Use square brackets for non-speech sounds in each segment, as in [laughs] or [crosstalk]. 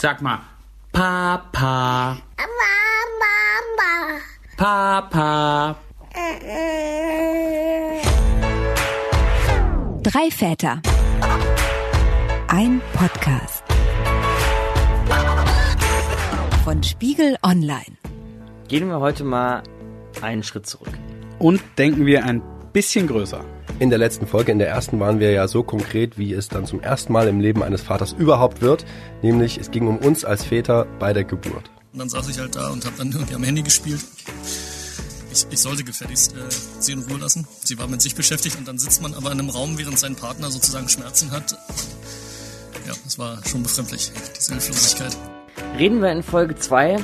Sag mal, Papa. Mama. Papa. Drei Väter. Ein Podcast. Von Spiegel Online. Gehen wir heute mal einen Schritt zurück. Und denken wir ein bisschen größer. In der letzten Folge, in der ersten, waren wir ja so konkret, wie es dann zum ersten Mal im Leben eines Vaters überhaupt wird. Nämlich, es ging um uns als Väter bei der Geburt. Und dann saß ich halt da und habe dann irgendwie am Handy gespielt. Ich, ich sollte gefälligst äh, sie in Ruhe lassen. Sie war mit sich beschäftigt und dann sitzt man aber in einem Raum, während sein Partner sozusagen Schmerzen hat. Ja, das war schon befremdlich, diese Hilflosigkeit. Reden wir in Folge 2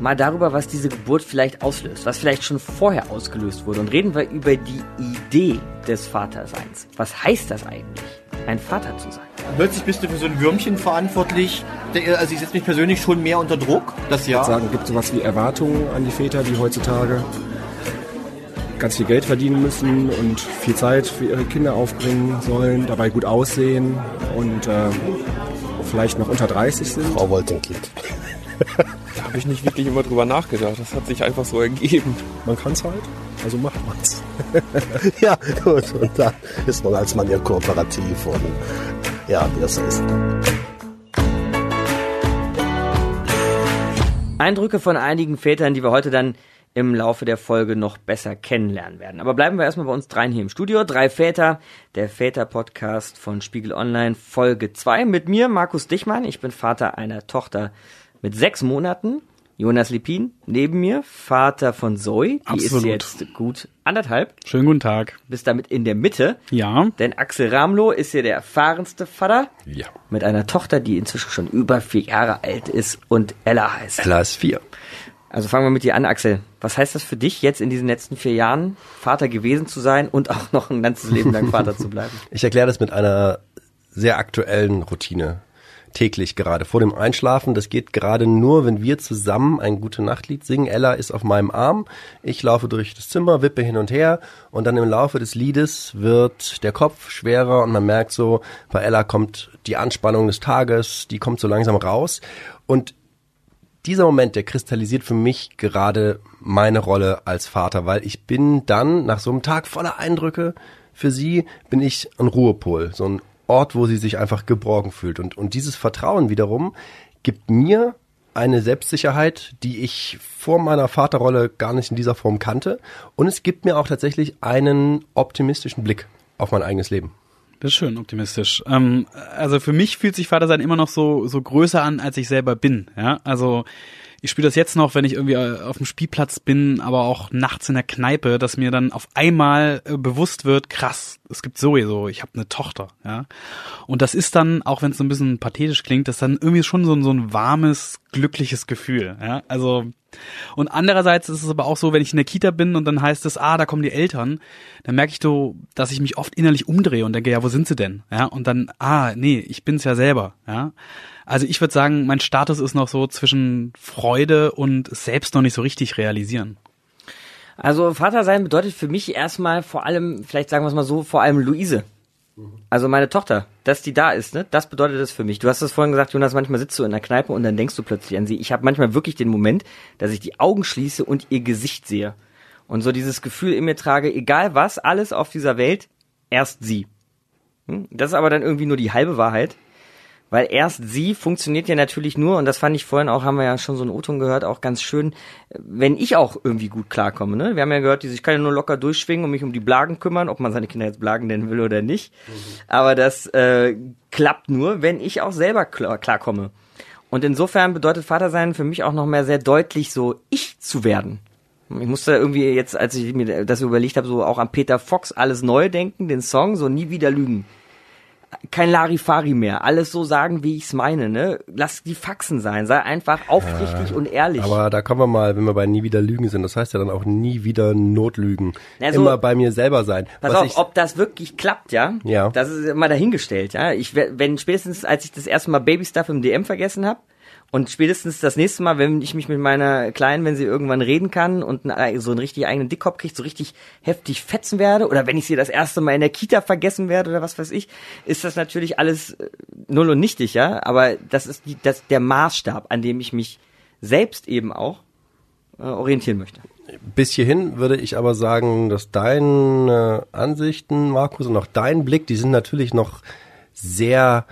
mal darüber, was diese Geburt vielleicht auslöst, was vielleicht schon vorher ausgelöst wurde. Und reden wir über die Idee des Vaterseins. Was heißt das eigentlich, ein Vater zu sein? Plötzlich bist du für so ein Würmchen verantwortlich. Also ich setze mich persönlich schon mehr unter Druck, das ja. sagen, gibt sowas wie Erwartungen an die Väter, die heutzutage ganz viel Geld verdienen müssen und viel Zeit für ihre Kinder aufbringen sollen, dabei gut aussehen und äh, vielleicht noch unter 30 sind. Frau wollte ein Kind. Da habe ich nicht wirklich immer drüber nachgedacht. Das hat sich einfach so ergeben. Man kann es halt, also macht man's. [laughs] Ja, gut. Und da ist man als Mann ja kooperativ und ja, wie das ist. Eindrücke von einigen Vätern, die wir heute dann im Laufe der Folge noch besser kennenlernen werden. Aber bleiben wir erstmal bei uns dreien hier im Studio. Drei Väter, der Väter-Podcast von Spiegel Online, Folge 2. Mit mir, Markus Dichmann. Ich bin Vater einer Tochter mit sechs Monaten. Jonas Lipin neben mir, Vater von Zoe. Die Absolut. ist jetzt gut anderthalb. Schönen guten Tag. Bist damit in der Mitte. Ja. Denn Axel Ramlow ist hier der erfahrenste Vater. Ja. Mit einer Tochter, die inzwischen schon über vier Jahre alt ist und Ella heißt. Ella ist vier. Also fangen wir mit dir an, Axel. Was heißt das für dich, jetzt in diesen letzten vier Jahren Vater gewesen zu sein und auch noch ein ganzes Leben lang [laughs] Vater zu bleiben? Ich erkläre das mit einer sehr aktuellen Routine. Täglich gerade vor dem Einschlafen. Das geht gerade nur, wenn wir zusammen ein gute Nachtlied singen. Ella ist auf meinem Arm. Ich laufe durch das Zimmer, wippe hin und her. Und dann im Laufe des Liedes wird der Kopf schwerer und man merkt so, bei Ella kommt die Anspannung des Tages, die kommt so langsam raus. Und dieser Moment, der kristallisiert für mich gerade meine Rolle als Vater, weil ich bin dann nach so einem Tag voller Eindrücke für sie, bin ich ein Ruhepol, so ein Ort, wo sie sich einfach geborgen fühlt. Und, und dieses Vertrauen wiederum gibt mir eine Selbstsicherheit, die ich vor meiner Vaterrolle gar nicht in dieser Form kannte. Und es gibt mir auch tatsächlich einen optimistischen Blick auf mein eigenes Leben. Das ist schön optimistisch. Ähm, also für mich fühlt sich Vatersein immer noch so so größer an, als ich selber bin. Ja, also ich spüre das jetzt noch, wenn ich irgendwie äh, auf dem Spielplatz bin, aber auch nachts in der Kneipe, dass mir dann auf einmal äh, bewusst wird, krass, es gibt sowieso, ich habe eine Tochter, ja. Und das ist dann, auch wenn es so ein bisschen pathetisch klingt, das ist dann irgendwie schon so, so ein warmes, glückliches Gefühl, ja. Also und andererseits ist es aber auch so, wenn ich in der Kita bin und dann heißt es, ah, da kommen die Eltern, dann merke ich so, dass ich mich oft innerlich umdrehe und denke, ja, wo sind sie denn? Ja, und dann, ah, nee, ich bin's ja selber, ja. Also ich würde sagen, mein Status ist noch so zwischen Freude und es selbst noch nicht so richtig realisieren. Also Vater sein bedeutet für mich erstmal vor allem, vielleicht sagen wir es mal so, vor allem Luise. Also meine Tochter, dass die da ist, ne? Das bedeutet das für mich. Du hast es vorhin gesagt, Jonas, manchmal sitzt du in der Kneipe und dann denkst du plötzlich an sie. Ich habe manchmal wirklich den Moment, dass ich die Augen schließe und ihr Gesicht sehe. Und so dieses Gefühl in mir trage, egal was, alles auf dieser Welt, erst sie. Hm? Das ist aber dann irgendwie nur die halbe Wahrheit. Weil erst sie funktioniert ja natürlich nur, und das fand ich vorhin auch, haben wir ja schon so einen O-Ton gehört, auch ganz schön, wenn ich auch irgendwie gut klarkomme. Ne? Wir haben ja gehört, ich kann ja nur locker durchschwingen und mich um die Blagen kümmern, ob man seine Kinder jetzt Blagen nennen will oder nicht. Aber das äh, klappt nur, wenn ich auch selber klar, klarkomme. Und insofern bedeutet Vatersein für mich auch noch mehr sehr deutlich, so ich zu werden. Ich musste irgendwie jetzt, als ich mir das überlegt habe, so auch an Peter Fox alles neu denken, den Song, so nie wieder lügen kein Larifari mehr. Alles so sagen, wie ich's meine, ne? Lass die Faxen sein. Sei einfach aufrichtig und ehrlich. Aber da kommen wir mal, wenn wir bei nie wieder Lügen sind, das heißt ja dann auch nie wieder Notlügen. Na, so- Immer bei mir selber sein. Pass Was auf, ob das wirklich klappt, ja? Ja. Das ist immer dahingestellt, ja? Ich, wenn spätestens, als ich das erste Mal Baby Stuff im DM vergessen habe, Und spätestens das nächste Mal, wenn ich mich mit meiner Kleinen, wenn sie irgendwann reden kann und so einen richtig eigenen Dickkopf kriegt, so richtig heftig fetzen werde, oder wenn ich sie das erste Mal in der Kita vergessen werde oder was weiß ich, ist das natürlich alles äh, null und nichtig, ja. Aber das ist die, das, der Maßstab, an dem ich mich selbst eben auch äh, orientieren möchte. Bis hierhin würde ich aber sagen, dass deine Ansichten, Markus, und auch dein Blick, die sind natürlich noch sehr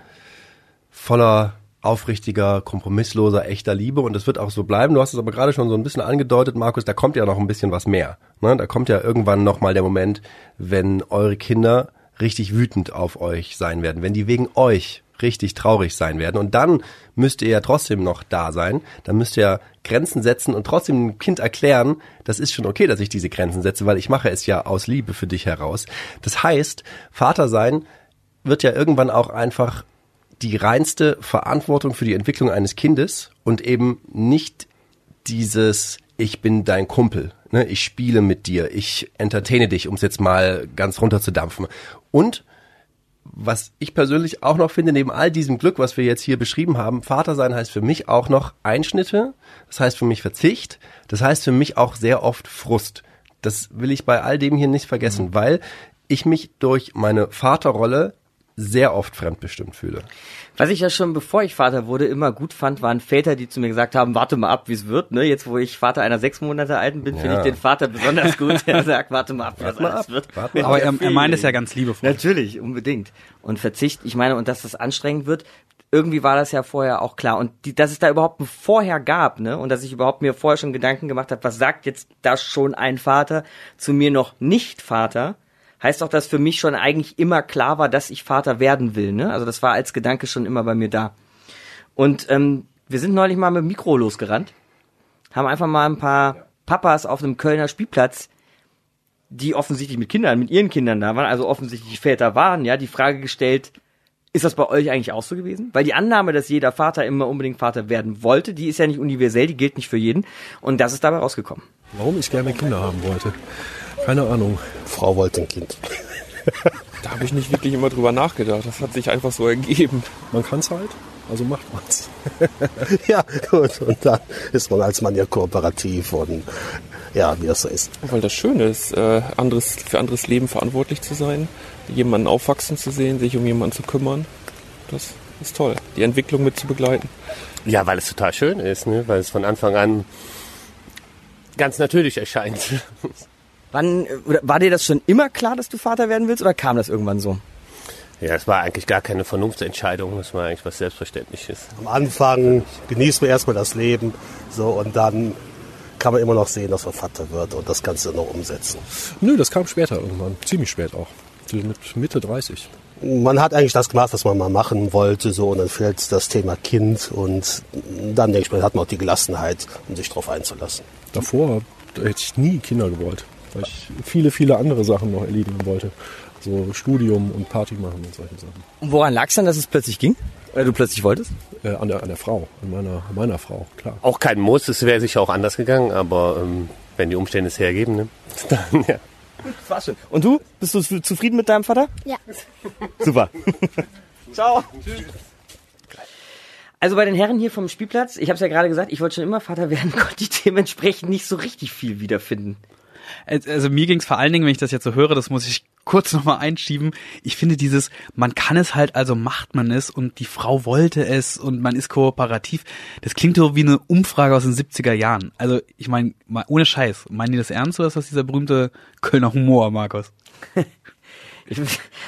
voller aufrichtiger, kompromissloser, echter Liebe und das wird auch so bleiben. Du hast es aber gerade schon so ein bisschen angedeutet, Markus, da kommt ja noch ein bisschen was mehr. Ne? Da kommt ja irgendwann noch mal der Moment, wenn eure Kinder richtig wütend auf euch sein werden, wenn die wegen euch richtig traurig sein werden. Und dann müsst ihr ja trotzdem noch da sein. Dann müsst ihr Grenzen setzen und trotzdem dem Kind erklären, das ist schon okay, dass ich diese Grenzen setze, weil ich mache es ja aus Liebe für dich heraus. Das heißt, Vater sein wird ja irgendwann auch einfach die reinste Verantwortung für die Entwicklung eines Kindes und eben nicht dieses ich bin dein Kumpel, ne? ich spiele mit dir, ich entertaine dich, um es jetzt mal ganz runterzudampfen. Und was ich persönlich auch noch finde, neben all diesem Glück, was wir jetzt hier beschrieben haben, Vater sein heißt für mich auch noch Einschnitte, das heißt für mich Verzicht, das heißt für mich auch sehr oft Frust. Das will ich bei all dem hier nicht vergessen, mhm. weil ich mich durch meine Vaterrolle sehr oft fremdbestimmt fühle. Was ich ja schon bevor ich Vater wurde immer gut fand, waren Väter, die zu mir gesagt haben, warte mal ab, wie es wird. Ne? Jetzt, wo ich Vater einer sechs Monate alten bin, ja. finde ich den Vater besonders gut. Der [laughs] sagt, warte mal ab, wie es ab. wird. Warte Aber er, er meint es ja ganz liebevoll. Natürlich, unbedingt. Und Verzicht, ich meine, und dass das anstrengend wird, irgendwie war das ja vorher auch klar. Und die, dass es da überhaupt ein Vorher gab, ne? Und dass ich überhaupt mir vorher schon Gedanken gemacht habe, was sagt jetzt das schon ein Vater zu mir noch nicht Vater? Heißt auch, dass für mich schon eigentlich immer klar war, dass ich Vater werden will. Ne? Also das war als Gedanke schon immer bei mir da. Und ähm, wir sind neulich mal mit dem Mikro losgerannt, haben einfach mal ein paar Papas auf einem Kölner Spielplatz, die offensichtlich mit Kindern, mit ihren Kindern da waren, also offensichtlich Väter waren, ja, die Frage gestellt, ist das bei euch eigentlich auch so gewesen? Weil die Annahme, dass jeder Vater immer unbedingt Vater werden wollte, die ist ja nicht universell, die gilt nicht für jeden. Und das ist dabei rausgekommen. Warum ich gerne Kinder haben wollte. Keine Ahnung. Frau wollte ein Kind. [laughs] da habe ich nicht wirklich immer drüber nachgedacht. Das hat sich einfach so ergeben. Man kann es halt, also macht man's. [laughs] ja, gut. Und dann ist man als Mann ja kooperativ und ja, wie das so ist. Weil das Schöne ist, äh, anderes, für anderes Leben verantwortlich zu sein, jemanden aufwachsen zu sehen, sich um jemanden zu kümmern. Das ist toll, die Entwicklung mit zu begleiten. Ja, weil es total schön ist, ne? weil es von Anfang an ganz natürlich erscheint. [laughs] Wann, war dir das schon immer klar, dass du Vater werden willst oder kam das irgendwann so? Ja, es war eigentlich gar keine Vernunftsentscheidung, das war eigentlich was Selbstverständliches. Am Anfang genießt man erstmal das Leben, so, und dann kann man immer noch sehen, dass man Vater wird und das Ganze noch umsetzen. Nö, das kam später irgendwann, ziemlich spät auch, mit Mitte 30. Man hat eigentlich das gemacht, was man mal machen wollte, so, und dann fällt das Thema Kind und dann denke ich mal, hat man auch die Gelassenheit, um sich darauf einzulassen. Davor hätte ich nie Kinder gewollt weil ich viele, viele andere Sachen noch erledigen wollte. So Studium und Party machen und solche Sachen. Und woran lag es dann, dass es plötzlich ging? Oder du plötzlich wolltest? Äh, an, der, an der Frau, an meiner, an meiner Frau, klar. Auch kein Muss, es wäre sicher auch anders gegangen, aber ähm, wenn die Umstände es hergeben, ne? [laughs] dann ja. War schön. Und du? Bist du zufrieden mit deinem Vater? Ja. [laughs] Super. [laughs] Ciao. Tschüss. Also bei den Herren hier vom Spielplatz, ich habe es ja gerade gesagt, ich wollte schon immer Vater werden, konnte ich dementsprechend nicht so richtig viel wiederfinden also mir ging es vor allen Dingen, wenn ich das jetzt so höre, das muss ich kurz [laughs] nochmal einschieben. Ich finde dieses, man kann es halt, also macht man es und die Frau wollte es und man ist kooperativ. Das klingt so wie eine Umfrage aus den 70er Jahren. Also ich meine, ohne Scheiß, meinen die das ernst oder ist das dieser berühmte Kölner Humor, Markus? [laughs]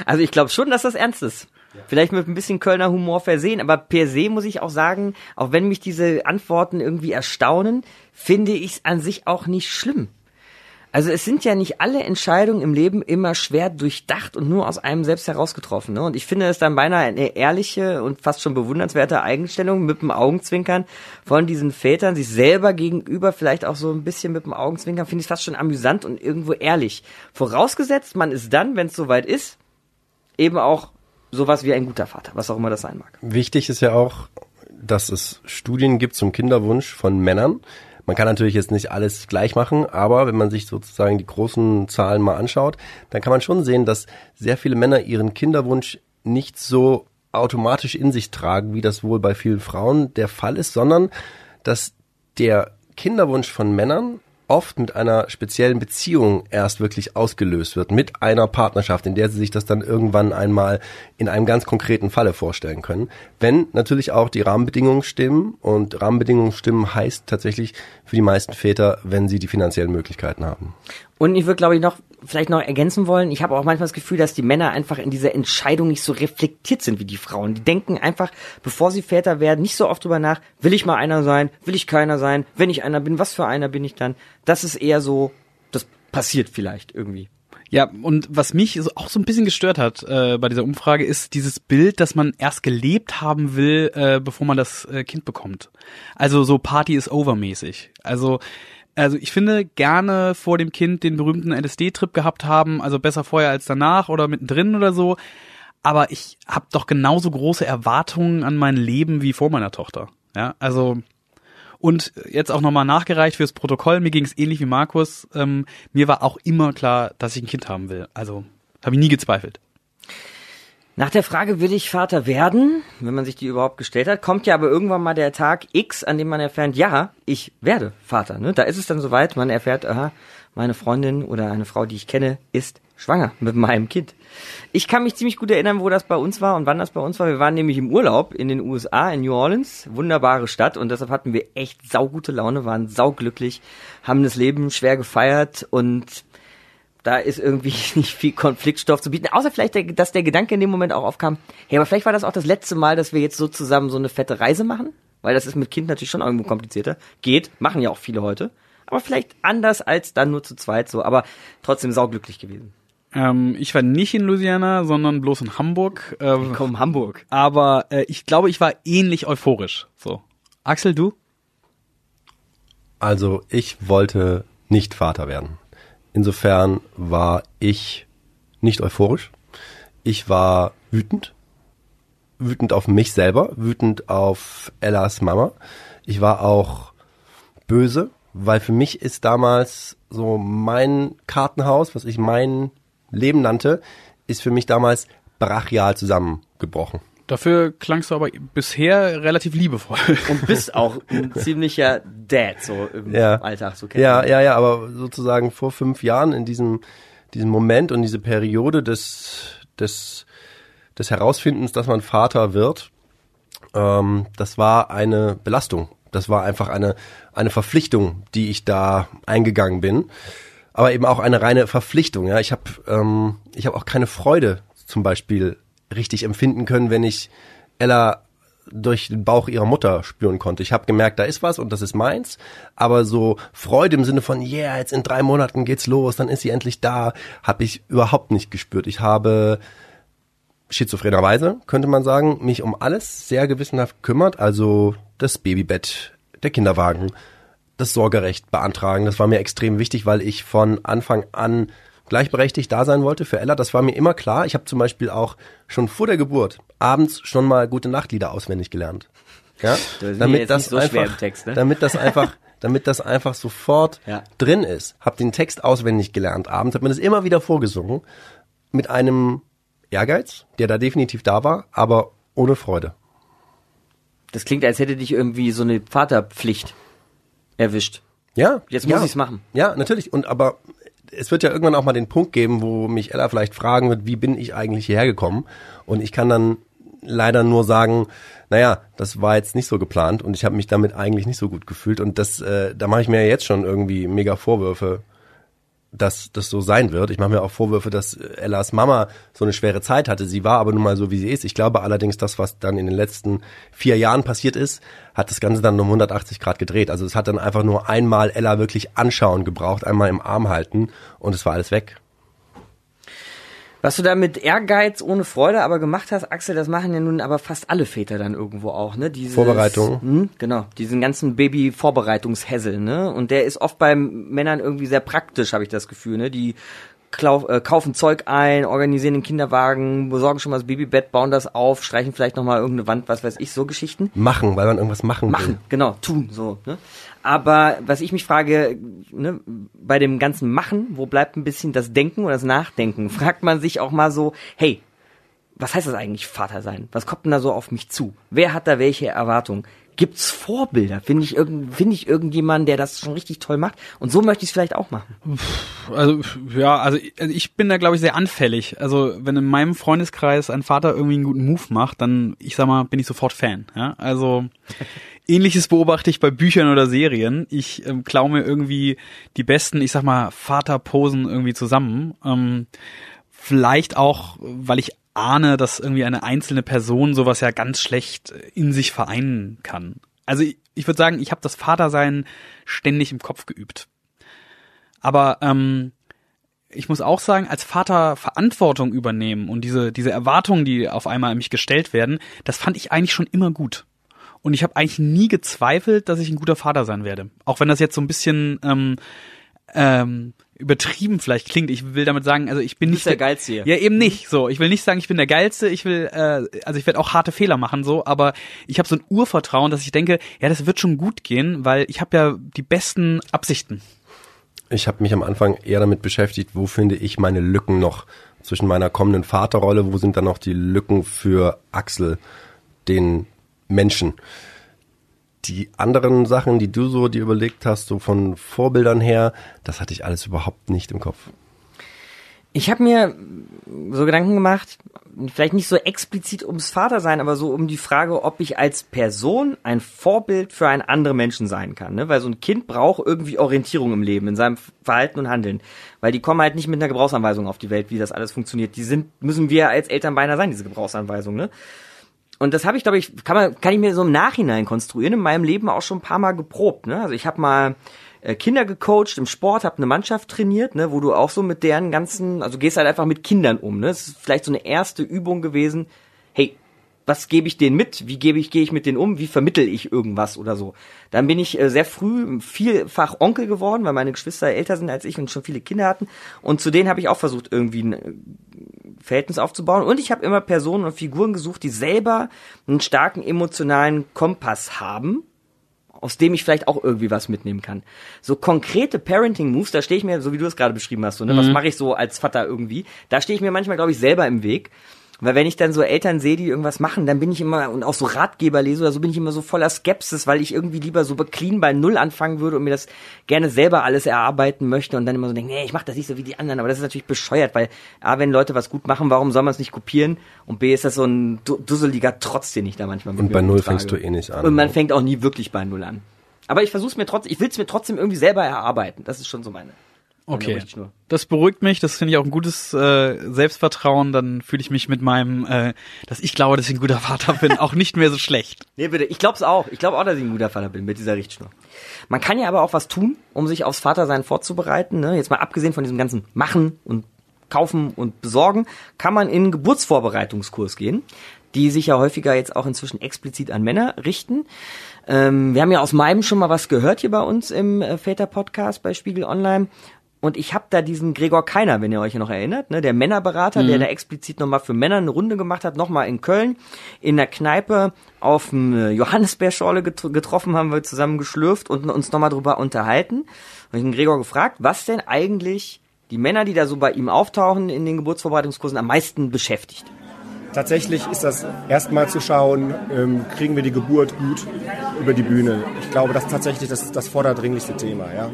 also ich glaube schon, dass das ernst ist. Vielleicht mit ein bisschen Kölner Humor versehen, aber per se muss ich auch sagen, auch wenn mich diese Antworten irgendwie erstaunen, finde ich es an sich auch nicht schlimm. Also es sind ja nicht alle Entscheidungen im Leben immer schwer durchdacht und nur aus einem selbst herausgetroffen. Ne? Und ich finde es dann beinahe eine ehrliche und fast schon bewundernswerte Eigenstellung mit dem Augenzwinkern von diesen Vätern, sich selber gegenüber vielleicht auch so ein bisschen mit dem Augenzwinkern, finde ich fast schon amüsant und irgendwo ehrlich. Vorausgesetzt, man ist dann, wenn es soweit ist, eben auch sowas wie ein guter Vater, was auch immer das sein mag. Wichtig ist ja auch, dass es Studien gibt zum Kinderwunsch von Männern, man kann natürlich jetzt nicht alles gleich machen, aber wenn man sich sozusagen die großen Zahlen mal anschaut, dann kann man schon sehen, dass sehr viele Männer ihren Kinderwunsch nicht so automatisch in sich tragen, wie das wohl bei vielen Frauen der Fall ist, sondern dass der Kinderwunsch von Männern oft mit einer speziellen Beziehung erst wirklich ausgelöst wird, mit einer Partnerschaft, in der sie sich das dann irgendwann einmal in einem ganz konkreten Falle vorstellen können. Wenn natürlich auch die Rahmenbedingungen stimmen und Rahmenbedingungen stimmen heißt tatsächlich für die meisten Väter, wenn sie die finanziellen Möglichkeiten haben. Und ich würde, glaube ich, noch vielleicht noch ergänzen wollen, ich habe auch manchmal das Gefühl, dass die Männer einfach in dieser Entscheidung nicht so reflektiert sind wie die Frauen. Die denken einfach, bevor sie Väter werden, nicht so oft drüber nach, will ich mal einer sein, will ich keiner sein, wenn ich einer bin, was für einer bin ich dann? Das ist eher so, das passiert vielleicht irgendwie. Ja, und was mich auch so ein bisschen gestört hat äh, bei dieser Umfrage, ist dieses Bild, dass man erst gelebt haben will, äh, bevor man das äh, Kind bekommt. Also so Party is over mäßig. Also also ich finde gerne vor dem Kind den berühmten LSD-Trip gehabt haben, also besser vorher als danach oder mittendrin oder so. Aber ich habe doch genauso große Erwartungen an mein Leben wie vor meiner Tochter. Ja, also und jetzt auch nochmal nachgereicht fürs Protokoll. Mir ging es ähnlich wie Markus. Ähm, mir war auch immer klar, dass ich ein Kind haben will. Also habe ich nie gezweifelt. Nach der Frage, will ich Vater werden, wenn man sich die überhaupt gestellt hat, kommt ja aber irgendwann mal der Tag X, an dem man erfährt, ja, ich werde Vater. Ne? Da ist es dann soweit, man erfährt, aha, meine Freundin oder eine Frau, die ich kenne, ist schwanger mit meinem Kind. Ich kann mich ziemlich gut erinnern, wo das bei uns war und wann das bei uns war. Wir waren nämlich im Urlaub in den USA, in New Orleans. Wunderbare Stadt und deshalb hatten wir echt saugute Laune, waren sauglücklich, haben das Leben schwer gefeiert und da ist irgendwie [laughs] nicht viel Konfliktstoff zu bieten. Außer vielleicht, der, dass der Gedanke in dem Moment auch aufkam, hey, aber vielleicht war das auch das letzte Mal, dass wir jetzt so zusammen so eine fette Reise machen. Weil das ist mit Kind natürlich schon irgendwo komplizierter. Geht, machen ja auch viele heute. Aber vielleicht anders als dann nur zu zweit so. Aber trotzdem sauglücklich gewesen. Ähm, ich war nicht in Louisiana, sondern bloß in Hamburg. Äh, Komm, Hamburg. Aber äh, ich glaube, ich war ähnlich euphorisch. So. Axel, du? Also ich wollte nicht Vater werden. Insofern war ich nicht euphorisch. Ich war wütend. Wütend auf mich selber, wütend auf Ellas Mama. Ich war auch böse, weil für mich ist damals so mein Kartenhaus, was ich mein Leben nannte, ist für mich damals brachial zusammengebrochen. Dafür klangst du aber bisher relativ liebevoll. Und [laughs] bist auch ein ziemlicher Dad so im Ja. Alltag. So kennt Ja, ja, ja, aber sozusagen vor fünf Jahren in diesem, diesem Moment und diese Periode des, des, des Herausfindens, dass man Vater wird, ähm, das war eine Belastung. Das war einfach eine, eine Verpflichtung, die ich da eingegangen bin. Aber eben auch eine reine Verpflichtung. Ja, ich habe ähm, ich habe auch keine Freude zum Beispiel richtig empfinden können, wenn ich Ella durch den Bauch ihrer Mutter spüren konnte. Ich habe gemerkt, da ist was und das ist meins, aber so Freude im Sinne von, yeah, jetzt in drei Monaten geht's los, dann ist sie endlich da, habe ich überhaupt nicht gespürt. Ich habe schizophrenerweise, könnte man sagen, mich um alles sehr gewissenhaft kümmert, also das Babybett, der Kinderwagen, das Sorgerecht beantragen. Das war mir extrem wichtig, weil ich von Anfang an gleichberechtigt da sein wollte für Ella. Das war mir immer klar. Ich habe zum Beispiel auch schon vor der Geburt abends schon mal gute Nachtlieder auswendig gelernt. Ja, Das damit das so einfach, Text, ne? damit das einfach, [laughs] damit das einfach sofort Ja. drin ist. Hab den Text auswendig gelernt. Abends hat man das immer wieder vorgesungen mit einem Ehrgeiz, der da definitiv da war, aber ohne Freude. Das klingt, als hätte dich irgendwie so eine Vaterpflicht erwischt. Ja, Jetzt ja. muss ich's machen. Ja, natürlich. Und aber es wird ja irgendwann auch mal den Punkt geben, wo mich Ella vielleicht fragen wird, wie bin ich eigentlich hierher gekommen? Und ich kann dann leider nur sagen, naja, das war jetzt nicht so geplant und ich habe mich damit eigentlich nicht so gut gefühlt. Und das, äh, da mache ich mir jetzt schon irgendwie mega Vorwürfe, dass das so sein wird. Ich mache mir auch Vorwürfe, dass Ellas Mama so eine schwere Zeit hatte. Sie war aber nun mal so, wie sie ist. Ich glaube allerdings, das, was dann in den letzten vier Jahren passiert ist, hat das Ganze dann um 180 Grad gedreht. Also es hat dann einfach nur einmal Ella wirklich anschauen gebraucht, einmal im Arm halten und es war alles weg. Was du da mit Ehrgeiz ohne Freude aber gemacht hast, Axel, das machen ja nun aber fast alle Väter dann irgendwo auch, ne? Dieses, Vorbereitung. Hm, genau, diesen ganzen Baby-Vorbereitungshässel, ne? Und der ist oft bei Männern irgendwie sehr praktisch, habe ich das Gefühl, ne? Die klau äh, kaufen Zeug ein, organisieren den Kinderwagen, besorgen schon mal das Babybett, bauen das auf, streichen vielleicht nochmal irgendeine Wand, was weiß ich, so Geschichten. Machen, weil man irgendwas machen, Machen, will. genau, tun, so. Ne? Aber was ich mich frage, ne, bei dem ganzen Machen, wo bleibt ein bisschen das Denken oder das Nachdenken? [laughs] Fragt man sich auch mal so, hey, was heißt das eigentlich, Vater sein? Was kommt denn da so auf mich zu? Wer hat da welche Erwartungen? Gibt's Vorbilder? Finde ich, irgend, finde ich irgendjemanden, der das schon richtig toll macht? Und so möchte ich es vielleicht auch machen. Also ja, also ich, also ich bin da glaube ich sehr anfällig. Also wenn in meinem Freundeskreis ein Vater irgendwie einen guten Move macht, dann ich sag mal, bin ich sofort Fan. Ja? Also ähnliches beobachte ich bei Büchern oder Serien. Ich ähm, klaue mir irgendwie die besten, ich sag mal, Vaterposen irgendwie zusammen. Ähm, vielleicht auch, weil ich ahne, dass irgendwie eine einzelne Person sowas ja ganz schlecht in sich vereinen kann. Also ich, ich würde sagen, ich habe das Vatersein ständig im Kopf geübt. Aber ähm, ich muss auch sagen, als Vater Verantwortung übernehmen und diese, diese Erwartungen, die auf einmal an mich gestellt werden, das fand ich eigentlich schon immer gut. Und ich habe eigentlich nie gezweifelt, dass ich ein guter Vater sein werde. Auch wenn das jetzt so ein bisschen ähm, ähm, übertrieben vielleicht klingt. Ich will damit sagen, also ich bin Du nicht bist der Geilste hier. Ja, eben nicht. So, ich will nicht sagen, ich bin der Geilste. Ich will, äh, also ich werde auch harte Fehler machen, so. Aber ich habe so ein Urvertrauen, dass ich denke, ja, das wird schon gut gehen, weil ich habe ja die besten Absichten. Ich habe mich am Anfang eher damit beschäftigt, wo finde ich meine Lücken noch zwischen meiner kommenden Vaterrolle, wo sind dann noch die Lücken für Axel, den Menschen. Die anderen Sachen, die du so dir überlegt hast, so von Vorbildern her, das hatte ich alles überhaupt nicht im Kopf. Ich habe mir so Gedanken gemacht, vielleicht nicht so explizit ums Vatersein, aber so um die Frage, ob ich als Person ein Vorbild für einen anderen Menschen sein kann. Ne? Weil so ein Kind braucht irgendwie Orientierung im Leben, in seinem Verhalten und Handeln. Weil die kommen halt nicht mit einer Gebrauchsanweisung auf die Welt, wie das alles funktioniert. Die sind, müssen wir als Eltern beinahe sein, diese Gebrauchsanweisung. Ne? Und das habe ich, glaube ich, kann man, kann ich mir so im Nachhinein konstruieren, in meinem Leben auch schon ein paar Mal geprobt. Ne? Also ich habe mal äh, Kinder gecoacht im Sport, habe eine Mannschaft trainiert, ne, wo du auch so mit deren ganzen, also gehst halt einfach mit Kindern um. Ne? Das ist vielleicht so eine erste Übung gewesen. Hey, was gebe ich denen mit? Wie gebe ich, gehe ich mit denen um? Wie vermittel ich irgendwas oder so? Dann bin ich äh, sehr früh vielfach Onkel geworden, weil meine Geschwister älter sind als ich und schon viele Kinder hatten. Und zu denen habe ich auch versucht, irgendwie ein äh, Verhältnis aufzubauen. Und ich habe immer Personen und Figuren gesucht, die selber einen starken emotionalen Kompass haben aus dem ich vielleicht auch irgendwie was mitnehmen kann. So konkrete Parenting-Moves, da stehe ich mir, so wie du es gerade beschrieben hast, so, ne, was mache ich so als Vater irgendwie, da stehe ich mir manchmal, glaube ich, selber im Weg. Weil wenn ich dann so Eltern sehe, die irgendwas machen, dann bin ich immer, und auch so Ratgeber lese oder so, bin ich immer so voller Skepsis, weil ich irgendwie lieber so clean bei Null anfangen würde und mir das gerne selber alles erarbeiten möchte und dann immer so denke, nee, ich mache das nicht so wie die anderen. Aber das ist natürlich bescheuert, weil A, wenn Leute was gut machen, warum soll man es nicht kopieren? Und B, ist das so ein du- dusseliger Trotz, den ich da manchmal mit Und bei Null fängst du eh nicht an. Und man fängt auch nie wirklich bei Null an. Aber ich versuch's mir trotzdem, ich will's mir trotzdem irgendwie selber erarbeiten. Das ist schon so meine. Okay. Das beruhigt mich, das finde ich auch ein gutes äh, Selbstvertrauen, dann fühle ich mich mit meinem, äh, dass ich glaube, dass ich ein guter Vater bin, auch nicht mehr so schlecht. [laughs] Nee, bitte. Ich glaub's auch. Ich glaube auch, dass ich ein guter Vater bin mit dieser Richtschnur. Man kann ja aber auch was tun, um sich aufs Vatersein vorzubereiten. Ne? Jetzt mal abgesehen von diesem ganzen Machen und Kaufen und Besorgen, kann man in einen Geburtsvorbereitungskurs gehen, die sich ja häufiger jetzt auch inzwischen explizit an Männer richten. Ähm, wir haben ja aus meinem schon mal was gehört hier bei uns im äh, Väter-Podcast bei Spiegel Online. Und ich habe da diesen Gregor Keiner, wenn ihr euch noch erinnert, ne, der Männerberater, der da explizit nochmal für Männer eine Runde gemacht hat, nochmal in Köln, in der Kneipe auf dem äh, Johannisbeerschorle getr getroffen, haben wir zusammen geschlürft und uns nochmal drüber unterhalten. Und ich den Gregor gefragt, was denn eigentlich die Männer, die da so bei ihm auftauchen in den Geburtsvorbereitungskursen, am meisten beschäftigt. Tatsächlich ist das erstmal zu schauen, ähm, kriegen wir die Geburt gut über die Bühne. Ich glaube, das ist tatsächlich das, das vorderdringlichste Thema. Ja.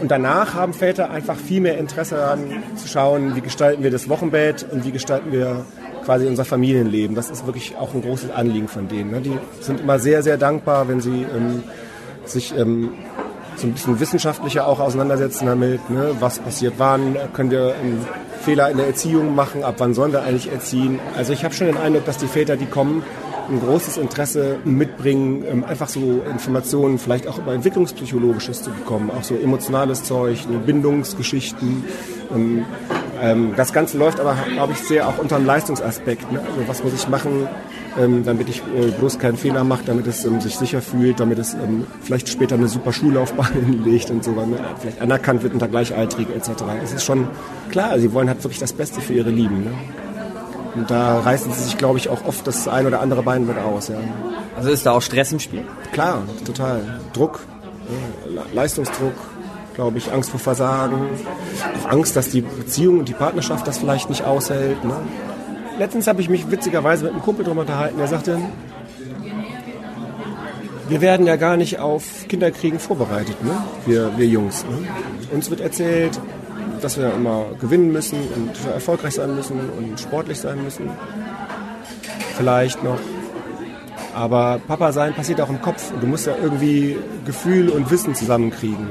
Und danach haben Väter einfach viel mehr Interesse daran zu schauen, wie gestalten wir das Wochenbett und wie gestalten wir quasi unser Familienleben. Das ist wirklich auch ein großes Anliegen von denen. Ne. Die sind immer sehr, sehr dankbar, wenn sie ähm, sich ähm, so ein bisschen wissenschaftlicher auch auseinandersetzen damit, ne? was passiert wann, können wir einen Fehler in der Erziehung machen, ab wann sollen wir eigentlich erziehen. Also ich habe schon den Eindruck, dass die Väter, die kommen, ein großes Interesse mitbringen, ähm, einfach so Informationen, vielleicht auch über Entwicklungspsychologisches zu bekommen, auch so emotionales Zeug, ne, Bindungsgeschichten. Ähm, ähm, das Ganze läuft aber, glaube ich, sehr auch unter dem Leistungsaspekt. Ne? Also was muss ich machen, damit ich äh, bloß keinen Fehler mache, damit es sich sicher fühlt, damit es vielleicht später eine super Schullaufbahn [laughs] hinlegt und so, ne, vielleicht anerkannt wird unter Gleichaltrigen etc. Es ist schon klar, sie wollen halt wirklich das Beste für ihre Lieben. Und da reißen sie sich, glaube ich, auch oft das ein oder andere Bein mit aus. Ja. Also ist da auch Stress im Spiel? Klar, total. Druck, Leistungsdruck, glaube ich, Angst vor Versagen, auch Angst, dass die Beziehung und die Partnerschaft das vielleicht nicht aushält. Ne? letztens habe ich mich witzigerweise mit einem Kumpel drüber unterhalten, der sagte, wir werden ja gar nicht auf Kinderkriegen vorbereitet, ne? wir, wir Jungs. Ne? Uns wird erzählt, dass wir immer gewinnen müssen und erfolgreich sein müssen und sportlich sein müssen. Vielleicht noch. Aber Papa sein passiert auch im Kopf und du musst ja irgendwie Gefühl und Wissen zusammenkriegen.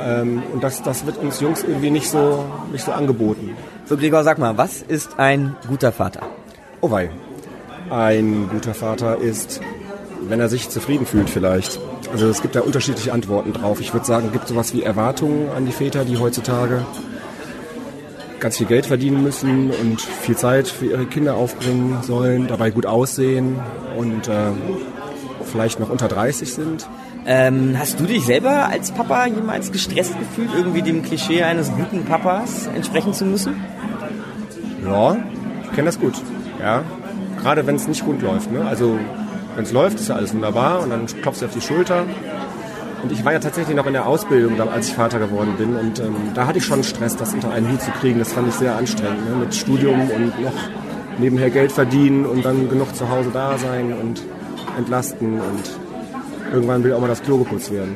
Ähm, und das, das wird uns Jungs irgendwie nicht so, nicht so angeboten. So, Gregor, sag mal, was ist ein guter Vater? Oh wei. Ein guter Vater ist, wenn er sich zufrieden fühlt vielleicht. Also es gibt da unterschiedliche Antworten drauf. Ich würde sagen, es gibt sowas wie Erwartungen an die Väter, die heutzutage ganz viel Geld verdienen müssen und viel Zeit für ihre Kinder aufbringen sollen, dabei gut aussehen und äh, vielleicht noch unter 30 sind. Ähm, hast du dich selber als Papa jemals gestresst gefühlt, irgendwie dem Klischee eines guten Papas entsprechen zu müssen? Ja, ich kenne das gut. Ja, gerade wenn es nicht gut läuft. Ne? Also wenn es läuft, ist ja alles wunderbar und dann klopfst du auf die Schulter. Und ich war ja tatsächlich noch in der Ausbildung, als ich Vater geworden bin. Und ähm, da hatte ich schon Stress, das unter einen Hut zu kriegen. Das fand ich sehr anstrengend. Ne? Mit Studium und noch nebenher Geld verdienen und dann genug zu Hause da sein und entlasten. Und irgendwann will auch mal das Klo geputzt werden.